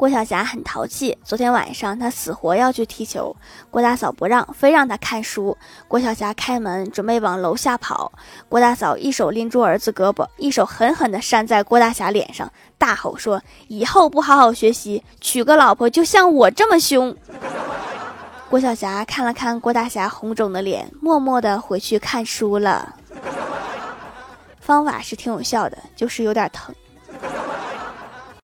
郭晓霞很淘气，昨天晚上她死活要去踢球，郭大嫂不让，非让她看书。郭晓霞开门准备往楼下跑，郭大嫂一手拎住儿子胳膊，一手狠狠地扇在郭大侠脸上，大吼说：“以后不好好学习，娶个老婆就像我这么凶。”郭晓霞看了看郭大侠红肿的脸，默默地回去看书了。方法是挺有效的，就是有点疼。